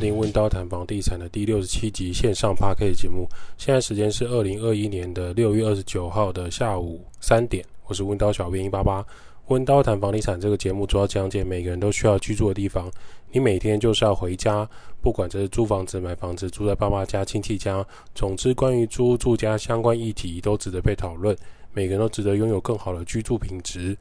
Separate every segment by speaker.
Speaker 1: 听温刀谈房地产的第六十七集线上 pk 节目。现在时间是二零二一年的六月二十九号的下午三点。我是温刀小编一八八。温刀谈房地产这个节目主要讲解每个人都需要居住的地方。你每天就是要回家，不管这是租房子、买房子、住在爸妈家、亲戚家，总之关于租住家相关议题都值得被讨论。每个人都值得拥有更好的居住品质。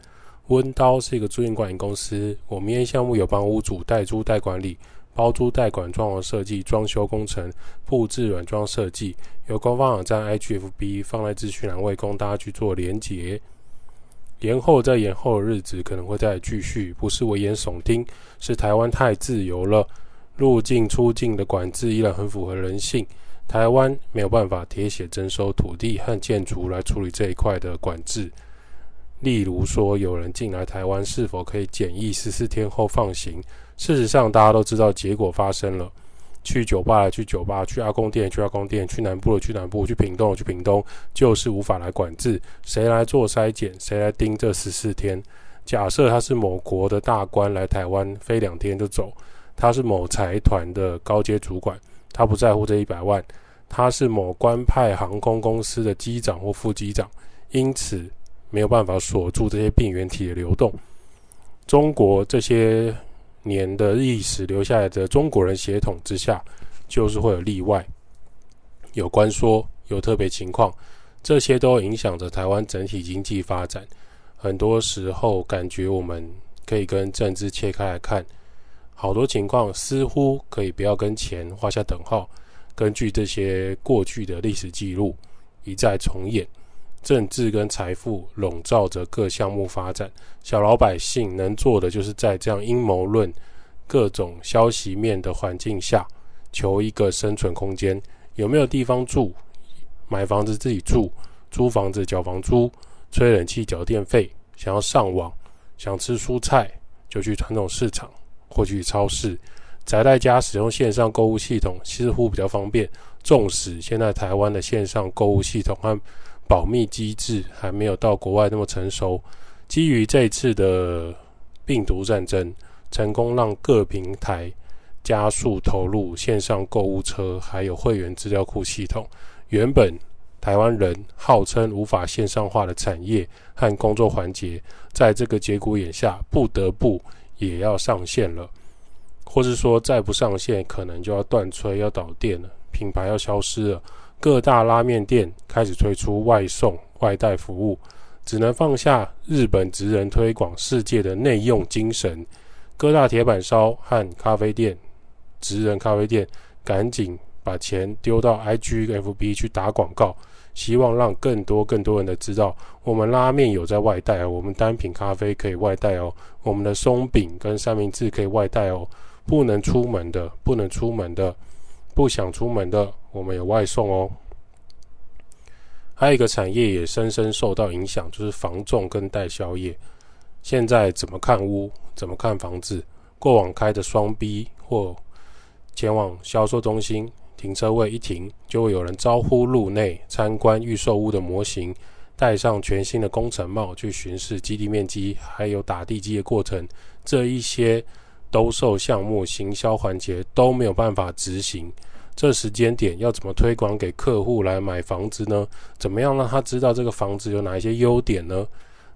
Speaker 1: 温刀是一个租赁管理公司，我们营业项目有帮屋主代租代管理、包租代管、装潢设计、装修工程、布置软装设计。由官方网站 IGFB 放在资讯栏位，供大家去做连结。延后再延后的日子可能会再继续，不是危言耸听，是台湾太自由了，入境出境的管制依然很符合人性。台湾没有办法铁血征收土地和建筑来处理这一块的管制。例如说，有人进来台湾是否可以检疫十四天后放行？事实上，大家都知道结果发生了。去酒吧去酒吧，去阿公店去阿公店，去南部的去南部，去屏东的去屏东，就是无法来管制。谁来做筛检？谁来盯这十四天？假设他是某国的大官来台湾，飞两天就走；他是某财团的高阶主管，他不在乎这一百万；他是某官派航空公司的机长或副机长，因此没有办法锁住这些病原体的流动。中国这些。年的历史留下来的中国人血统之下，就是会有例外，有关说，有特别情况，这些都影响着台湾整体经济发展。很多时候，感觉我们可以跟政治切开来看，好多情况似乎可以不要跟钱画下等号。根据这些过去的历史记录，一再重演。政治跟财富笼罩着各项目发展，小老百姓能做的就是在这样阴谋论、各种消息面的环境下，求一个生存空间。有没有地方住？买房子自己住，租房子缴房租，吹冷气缴电费。想要上网，想吃蔬菜，就去传统市场或去超市。宅在家使用线上购物系统，似乎比较方便。纵使现在台湾的线上购物系统和保密机制还没有到国外那么成熟。基于这次的病毒战争，成功让各平台加速投入线上购物车，还有会员资料库系统。原本台湾人号称无法线上化的产业和工作环节，在这个节骨眼下，不得不也要上线了，或是说再不上线，可能就要断炊、要倒电了，品牌要消失了。各大拉面店开始推出外送外带服务，只能放下日本职人推广世界的内用精神。各大铁板烧和咖啡店、职人咖啡店赶紧把钱丢到 IG、FB 去打广告，希望让更多更多人的知道，我们拉面有在外带哦，我们单品咖啡可以外带哦，我们的松饼跟三明治可以外带哦。不能出门的，不能出门的。不想出门的，我们有外送哦。还有一个产业也深深受到影响，就是房仲跟代销业。现在怎么看屋，怎么看房子？过往开的双 B 或前往销售中心，停车位一停，就会有人招呼入内参观预售屋的模型，戴上全新的工程帽去巡视基地面积，还有打地基的过程。这一些。兜售项目行销环节都没有办法执行，这时间点要怎么推广给客户来买房子呢？怎么样让他知道这个房子有哪一些优点呢？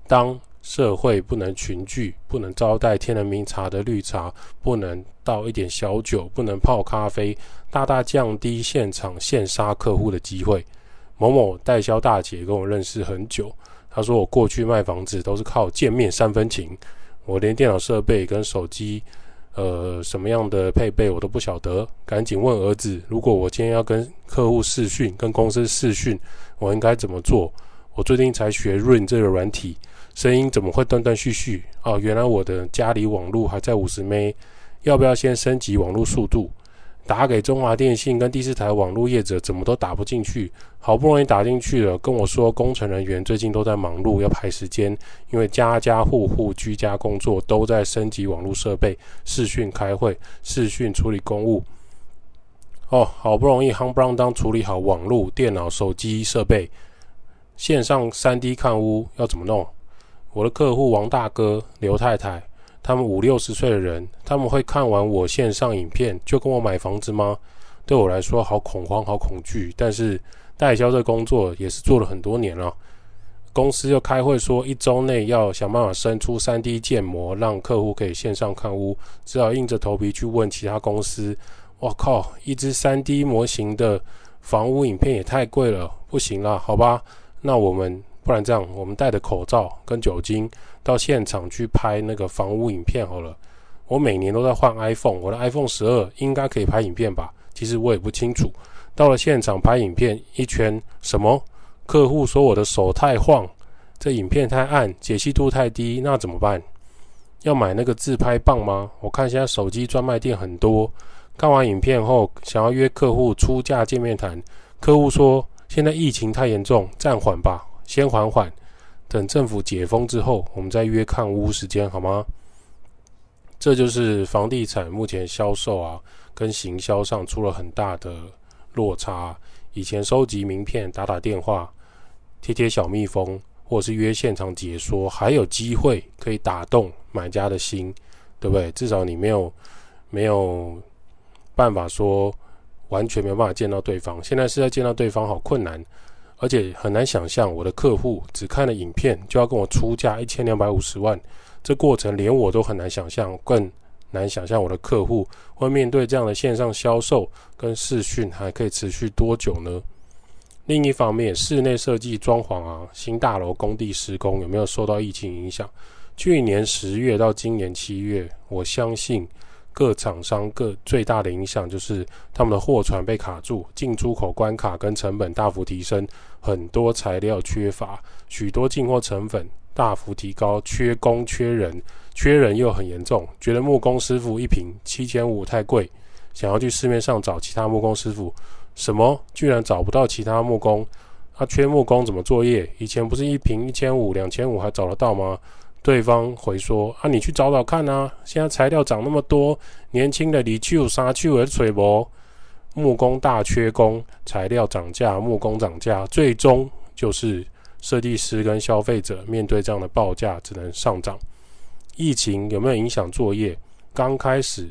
Speaker 1: 当社会不能群聚，不能招待天人茗茶的绿茶，不能倒一点小酒，不能泡咖啡，大大降低现场现杀客户的机会。某某代销大姐跟我认识很久，她说我过去卖房子都是靠见面三分情，我连电脑设备跟手机。呃，什么样的配备我都不晓得，赶紧问儿子。如果我今天要跟客户试训，跟公司试训，我应该怎么做？我最近才学润这个软体，声音怎么会断断续续？哦，原来我的家里网络还在五十 M，要不要先升级网络速度？打给中华电信跟第四台网络业者，怎么都打不进去？好不容易打进去了，跟我说工程人员最近都在忙碌，要排时间，因为家家户户居家工作都在升级网络设备，视讯开会，视讯处理公务。哦，好不容易夯不啷当处理好网络、电脑、手机设备，线上三 D 看屋要怎么弄？我的客户王大哥、刘太太他们五六十岁的人，他们会看完我线上影片就跟我买房子吗？对我来说，好恐慌，好恐惧。但是代销这工作也是做了很多年了。公司又开会说，一周内要想办法生出 3D 建模，让客户可以线上看屋。只好硬着头皮去问其他公司。我靠，一支 3D 模型的房屋影片也太贵了，不行啦，好吧，那我们。不然这样，我们戴着口罩跟酒精到现场去拍那个房屋影片好了。我每年都在换 iPhone，我的 iPhone 十二应该可以拍影片吧？其实我也不清楚。到了现场拍影片，一圈什么？客户说我的手太晃，这影片太暗，解析度太低，那怎么办？要买那个自拍棒吗？我看现在手机专卖店很多。看完影片后，想要约客户出价见面谈，客户说现在疫情太严重，暂缓吧。先缓缓，等政府解封之后，我们再约看屋时间，好吗？这就是房地产目前销售啊，跟行销上出了很大的落差。以前收集名片、打打电话、贴贴小蜜蜂，或者是约现场解说，还有机会可以打动买家的心，对不对？至少你没有没有办法说完全没有办法见到对方。现在是在见到对方，好困难。而且很难想象，我的客户只看了影片就要跟我出价一千两百五十万，这过程连我都很难想象，更难想象我的客户会面对这样的线上销售跟视讯还可以持续多久呢？另一方面，室内设计装潢啊，新大楼工地施工有没有受到疫情影响？去年十月到今年七月，我相信。各厂商各最大的影响就是他们的货船被卡住，进出口关卡跟成本大幅提升，很多材料缺乏，许多进货成本大幅提高，缺工缺人，缺人又很严重，觉得木工师傅一坪七千五太贵，想要去市面上找其他木工师傅，什么居然找不到其他木工，他、啊、缺木工怎么作业？以前不是一坪一千五两千五还找得到吗？对方回说：“啊，你去找找看啊！现在材料涨那么多，年轻的你去有啥去而吹薄，木工大缺工，材料涨价，木工涨价，最终就是设计师跟消费者面对这样的报价，只能上涨。疫情有没有影响作业？刚开始，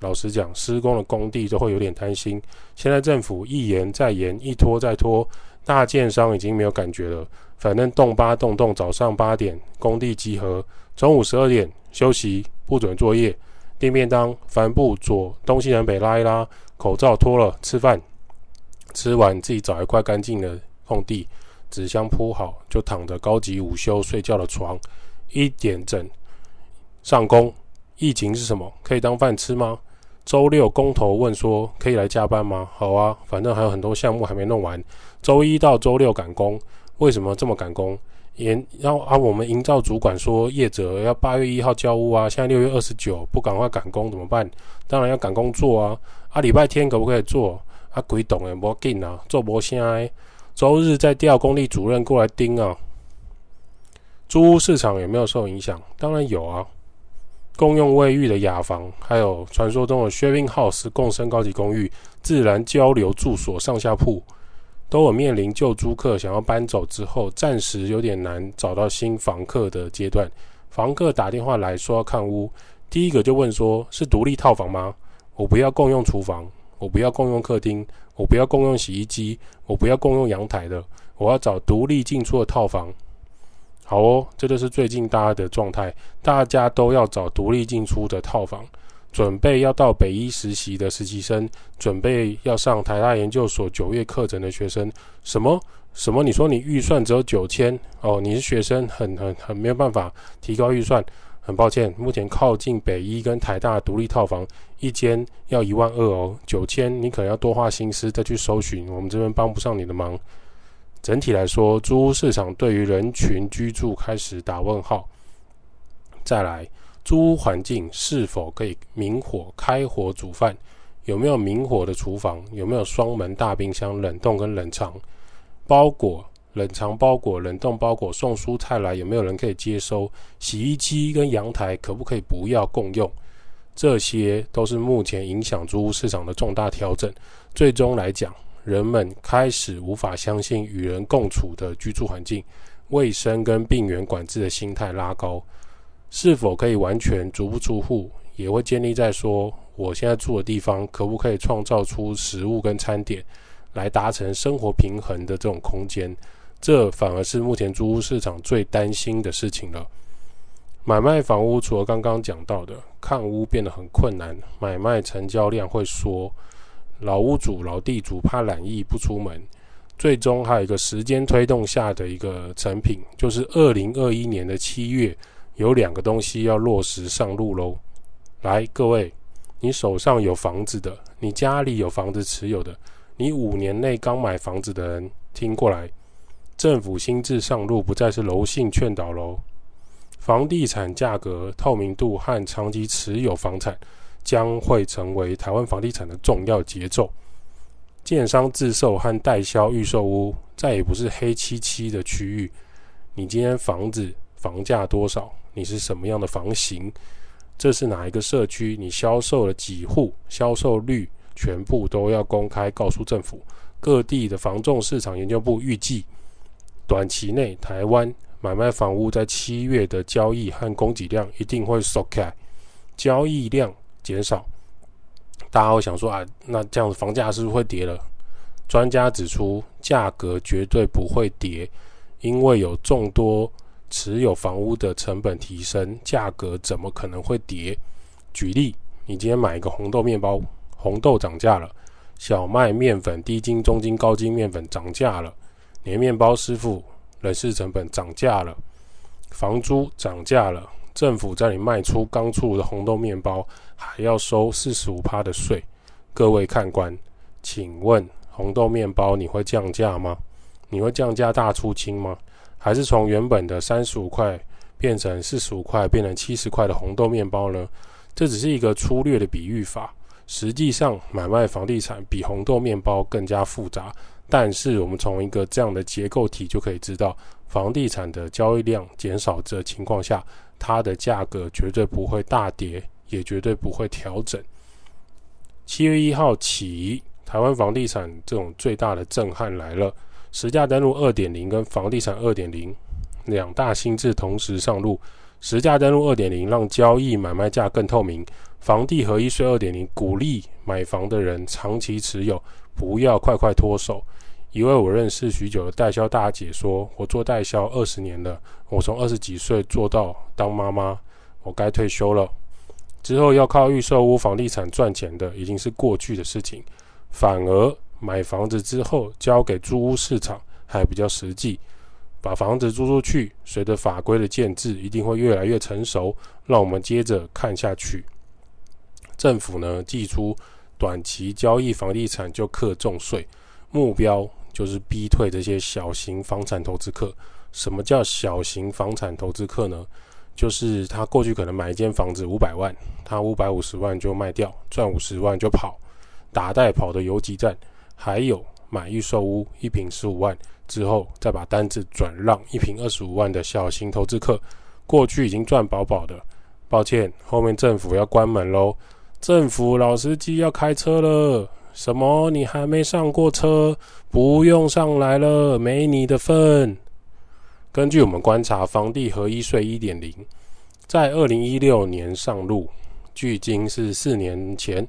Speaker 1: 老实讲，施工的工地都会有点担心。现在政府一延再延，一拖再拖，大建商已经没有感觉了。”反正动八动动，早上八点工地集合，中午十二点休息，不准作业。订便当，帆布左东西南北拉一拉，口罩脱了，吃饭。吃完自己找一块干净的空地，纸箱铺好，就躺着高级午休睡觉的床。一点整上工。疫情是什么？可以当饭吃吗？周六工头问说：可以来加班吗？好啊，反正还有很多项目还没弄完。周一到周六赶工。为什么这么赶工？也要啊，我们营造主管说业者要八月一号交屋啊，现在六月二十九，不赶快赶工怎么办？当然要赶工做啊！啊，礼拜天可不可以做？啊，鬼懂诶，不要紧啊，做不先哎。周日再调工地主任过来盯啊。租屋市场有没有受影响？当然有啊。共用卫浴的雅房，还有传说中的 sharing house 共生高级公寓、自然交流住所上下铺。都有面临旧租客想要搬走之后，暂时有点难找到新房客的阶段。房客打电话来说要看屋，第一个就问说：是独立套房吗？我不要共用厨房，我不要共用客厅，我不要共用洗衣机，我不要共用阳台的，我要找独立进出的套房。好哦，这就是最近大家的状态，大家都要找独立进出的套房。准备要到北医实习的实习生，准备要上台大研究所九月课程的学生，什么什么？你说你预算只有九千哦？你是学生很，很很没有办法提高预算。很抱歉，目前靠近北医跟台大独立套房一间要一万二哦，九千你可能要多花心思再去搜寻，我们这边帮不上你的忙。整体来说，租屋市场对于人群居住开始打问号。再来。租屋环境是否可以明火开火煮饭？有没有明火的厨房？有没有双门大冰箱、冷冻跟冷藏？包裹、冷藏包裹、冷冻包裹送蔬菜来，有没有人可以接收？洗衣机跟阳台可不可以不要共用？这些都是目前影响租屋市场的重大调整。最终来讲，人们开始无法相信与人共处的居住环境，卫生跟病源管制的心态拉高。是否可以完全足不出户，也会建立在说我现在住的地方可不可以创造出食物跟餐点，来达成生活平衡的这种空间。这反而是目前租屋市场最担心的事情了。买卖房屋除了刚刚讲到的看屋变得很困难，买卖成交量会缩，老屋主、老地主怕懒意不出门，最终还有一个时间推动下的一个成品，就是二零二一年的七月，有两个东西要落实上路喽。来，各位，你手上有房子的，你家里有房子持有的，你五年内刚买房子的人，听过来。政府新制上路，不再是柔性劝导喽。房地产价格透明度和长期持有房产将会成为台湾房地产的重要节奏。建商自售和代销预售屋再也不是黑漆漆的区域。你今天房子房价多少？你是什么样的房型？这是哪一个社区？你销售了几户？销售率全部都要公开告诉政府。各地的房仲市场研究部预计。短期内，台湾买卖房屋在七月的交易和供给量一定会缩开，交易量减少。大家会想说啊，那这样子房价是不是会跌了？专家指出，价格绝对不会跌，因为有众多持有房屋的成本提升，价格怎么可能会跌？举例，你今天买一个红豆面包，红豆涨价了；小麦面粉、低筋、中筋、高筋面粉涨价了。连面包师傅人事成本涨价了，房租涨价了，政府在你卖出刚出炉的红豆面包还要收四十五趴的税。各位看官，请问红豆面包你会降价吗？你会降价大出清吗？还是从原本的三十五块变成四十五块，变成七十块的红豆面包呢？这只是一个粗略的比喻法，实际上买卖房地产比红豆面包更加复杂。但是，我们从一个这样的结构体就可以知道，房地产的交易量减少的情况下，它的价格绝对不会大跌，也绝对不会调整。七月一号起，台湾房地产这种最大的震撼来了，实价登录二点零跟房地产二点零两大新制同时上路。实价登录二点零让交易买卖价更透明，房地合一税二点零鼓励买房的人长期持有，不要快快脱手。一位我认识许久的代销大姐说：“我做代销二十年了，我从二十几岁做到当妈妈，我该退休了。之后要靠预售屋房地产赚钱的已经是过去的事情，反而买房子之后交给租屋市场还比较实际。把房子租出去，随着法规的建制，一定会越来越成熟。让我们接着看下去。政府呢，祭出短期交易房地产就课重税，目标。”就是逼退这些小型房产投资客。什么叫小型房产投资客呢？就是他过去可能买一间房子五百万，他五百五十万就卖掉，赚五十万就跑，打带跑的游击战。还有买预售屋一坪十五万之后，再把单子转让一坪二十五万的小型投资客，过去已经赚饱饱的。抱歉，后面政府要关门喽，政府老司机要开车了。什么？你还没上过车？不用上来了，没你的份。根据我们观察，房地合一税一点零在二零一六年上路，距今是四年前。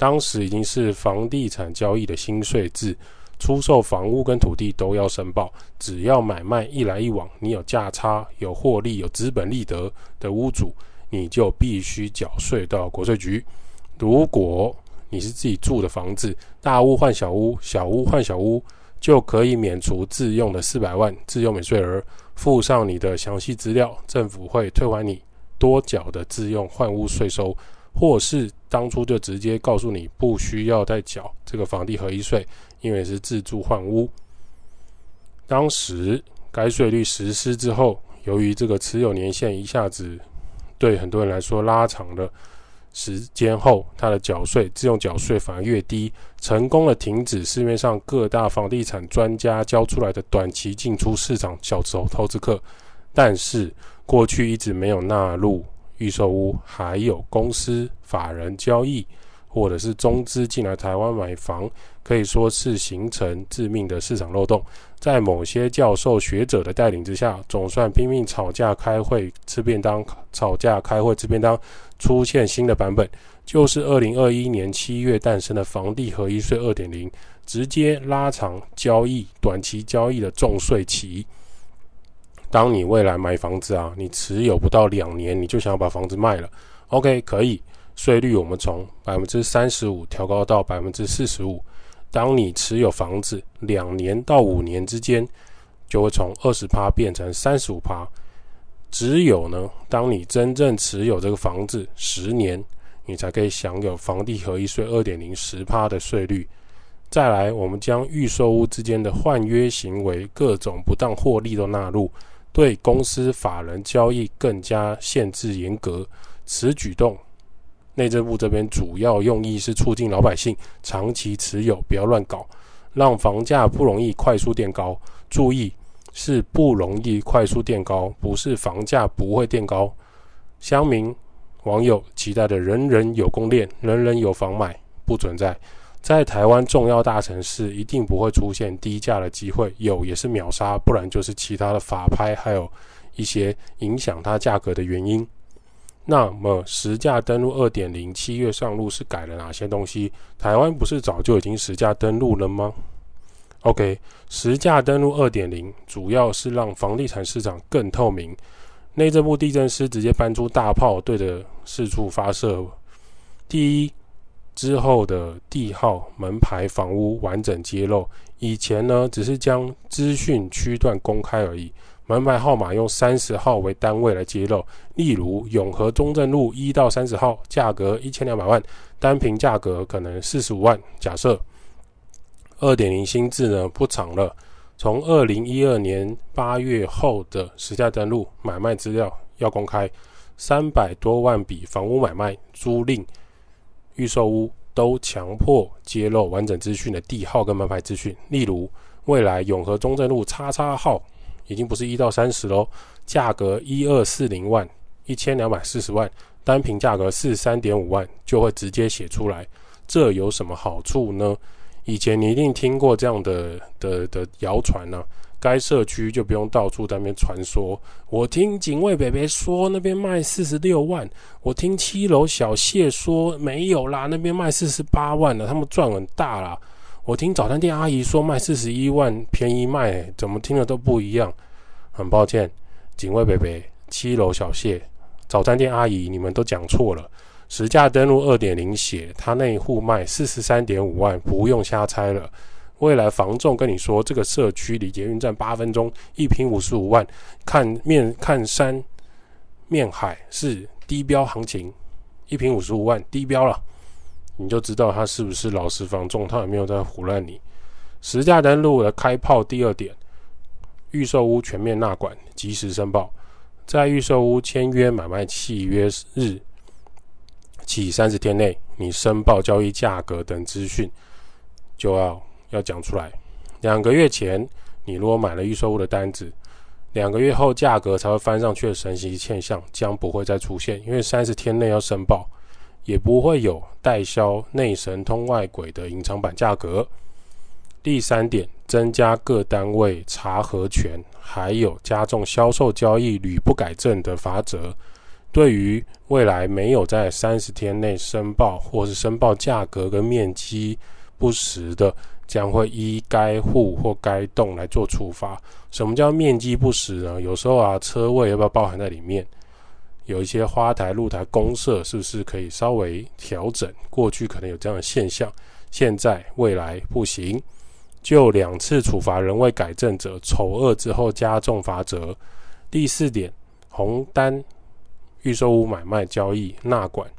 Speaker 1: 当时已经是房地产交易的新税制，出售房屋跟土地都要申报。只要买卖一来一往，你有价差、有获利、有资本利得的屋主，你就必须缴税到国税局。如果你是自己住的房子，大屋换小屋，小屋换小屋，就可以免除自用的四百万自用免税额，附上你的详细资料，政府会退还你多缴的自用换屋税收，或是当初就直接告诉你不需要再缴这个房地合一税，因为是自住换屋。当时该税率实施之后，由于这个持有年限一下子对很多人来说拉长了。时间后，它的缴税自用缴税反而越低，成功的停止市面上各大房地产专家交出来的短期进出市场小投投资客。但是过去一直没有纳入预售屋，还有公司法人交易，或者是中资进来台湾买房，可以说是形成致命的市场漏洞。在某些教授学者的带领之下，总算拼命吵架开会吃便当，吵架开会吃便当，出现新的版本，就是二零二一年七月诞生的房地合一税二点零，直接拉长交易短期交易的重税期。当你未来买房子啊，你持有不到两年，你就想要把房子卖了，OK，可以。税率我们从百分之三十五调高到百分之四十五。当你持有房子两年到五年之间，就会从二十趴变成三十五趴。只有呢，当你真正持有这个房子十年，你才可以享有房地合一税二点零十趴的税率。再来，我们将预售屋之间的换约行为、各种不当获利都纳入，对公司法人交易更加限制严格。此举动。内政部这边主要用意是促进老百姓长期持有，不要乱搞，让房价不容易快速垫高。注意，是不容易快速垫高，不是房价不会垫高。乡民网友期待的人人有公链，人人有房买，不存在。在台湾重要大城市，一定不会出现低价的机会，有也是秒杀，不然就是其他的法拍，还有一些影响它价格的原因。那么实价登录二点零七月上路是改了哪些东西？台湾不是早就已经实价登录了吗？OK，实价登录二点零主要是让房地产市场更透明。内政部地震师直接搬出大炮，对着四处发射。第一，之后的地号、门牌、房屋完整揭露。以前呢，只是将资讯区段公开而已。门牌号码用三十号为单位来揭露，例如永和中正路一到三十号，价格一千两百万，单坪价格可能四十五万。假设二点零新制呢不长了，从二零一二年八月后的实价登录买卖资料要公开，三百多万笔房屋买卖、租赁、预售屋都强迫揭露完整资讯的地号跟门牌资讯，例如未来永和中正路叉叉号。已经不是一到三十喽，价格一二四零万，一千两百四十万，单坪价格四三点五万，就会直接写出来。这有什么好处呢？以前你一定听过这样的的的谣传呢，该社区就不用到处在那边传说。我听警卫北北说那边卖四十六万，我听七楼小谢说没有啦，那边卖四十八万了，他们赚很大啦。我听早餐店阿姨说卖四十一万，便宜卖、怎么听的都不一样。很抱歉，警卫北北、七楼小谢、早餐店阿姨，你们都讲错了。实价登录二点零写，他那一户卖四十三点五万，不用瞎猜了。未来房仲跟你说，这个社区离捷运站八分钟，一坪五十五万，看面看山面海是低标行情，一坪五十五万低标了。你就知道他是不是老实房仲，他有没有在胡乱你。实价登录的开炮第二点，预售屋全面纳管，及时申报，在预售屋签约买卖契约日起三十天内，你申报交易价格等资讯就要要讲出来。两个月前你如果买了预售屋的单子，两个月后价格才会翻上去的神奇现象将不会再出现，因为三十天内要申报。也不会有代销内神通外鬼的隐藏版价格。第三点，增加各单位查核权，还有加重销售交易屡不改正的罚则。对于未来没有在三十天内申报或是申报价格跟面积不实的，将会依该户或该栋来做处罚。什么叫面积不实呢？有时候啊，车位要不要包含在里面？有一些花台、露台公设，是不是可以稍微调整？过去可能有这样的现象，现在未来不行。就两次处罚仍未改正者，丑恶之后加重罚则。第四点，红单预售屋买卖交易纳管，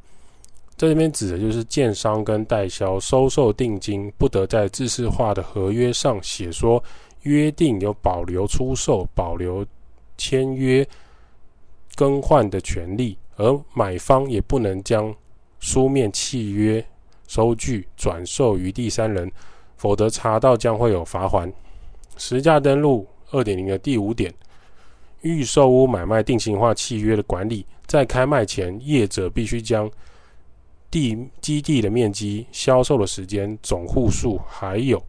Speaker 1: 这边指的就是建商跟代销收受定金，不得在制式化的合约上写说约定有保留出售、保留签约。更换的权利，而买方也不能将书面契约收据转售于第三人，否则查到将会有罚锾。实价登录二点零的第五点，预售屋买卖定型化契约的管理，在开卖前，业者必须将地基地的面积、销售的时间、总户数，还有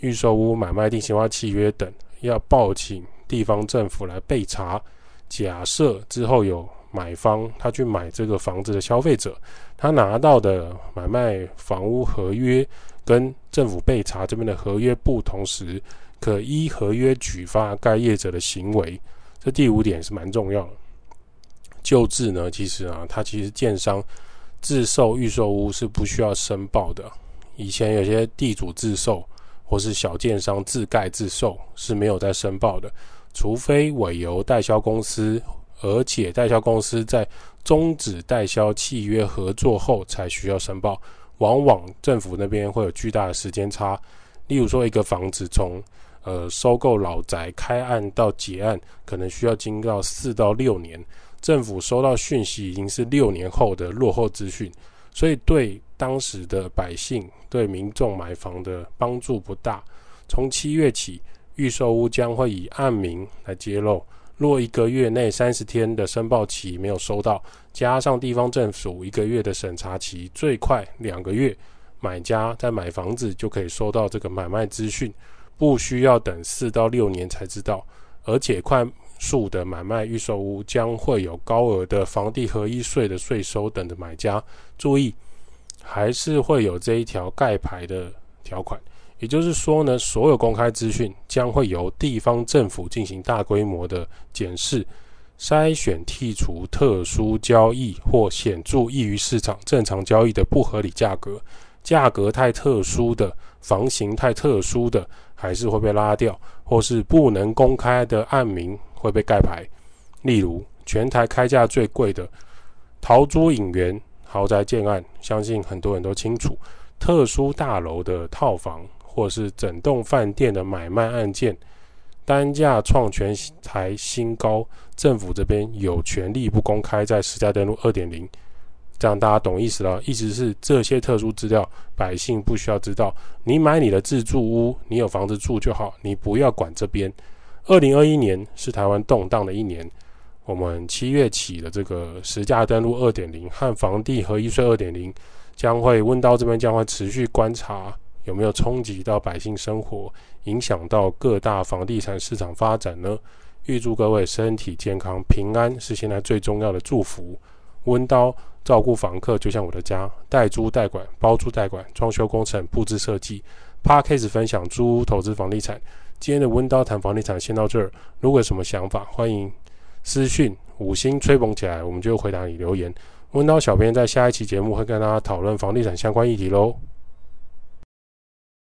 Speaker 1: 预售屋买卖定型化契约等，要报请地方政府来备查。假设之后有买方他去买这个房子的消费者，他拿到的买卖房屋合约跟政府备查这边的合约不同时，可依合约举发该业者的行为。这第五点是蛮重要的。救治呢，其实啊，它其实建商自售预售屋是不需要申报的。以前有些地主自售或是小建商自盖自售是没有在申报的，除非委由代销公司，而且代销公司在终止代销契约合作后才需要申报。往往政府那边会有巨大的时间差，例如说一个房子从呃收购老宅开案到结案，可能需要经过四到六年。政府收到讯息已经是六年后的落后资讯，所以对当时的百姓、对民众买房的帮助不大。从七月起，预售屋将会以案名来揭露。若一个月内三十天的申报期没有收到，加上地方政府一个月的审查期，最快两个月，买家在买房子就可以收到这个买卖资讯，不需要等四到六年才知道，而且快。数的买卖预售屋将会有高额的房地合一税的税收等的买家注意，还是会有这一条盖牌的条款。也就是说呢，所有公开资讯将会由地方政府进行大规模的检视、筛选、剔除特殊交易或显著异于市场正常交易的不合理价格，价格太特殊的、房型太特殊的，还是会被拉掉，或是不能公开的案名。会被盖牌，例如全台开价最贵的陶朱隐园豪宅建案，相信很多人都清楚。特殊大楼的套房，或是整栋饭店的买卖案件，单价创全台新高，政府这边有权利不公开在实价登录二点零，这样大家懂意思了。意思是这些特殊资料，百姓不需要知道。你买你的自住屋，你有房子住就好，你不要管这边。二零二一年是台湾动荡的一年，我们七月起的这个实价登录二点零和房地合一税二点零，将会温刀这边将会持续观察有没有冲击到百姓生活，影响到各大房地产市场发展呢？预祝各位身体健康平安是现在最重要的祝福。温刀照顾房客就像我的家，代租代管、包租代管、装修工程、布置设计，Podcast 分享租屋投资房地产。今天的温刀谈房地产先到这儿，如果有什么想法，欢迎私讯五星吹捧起来，我们就回答你留言。温刀小编在下一期节目会跟大家讨论房地产相关议题喽。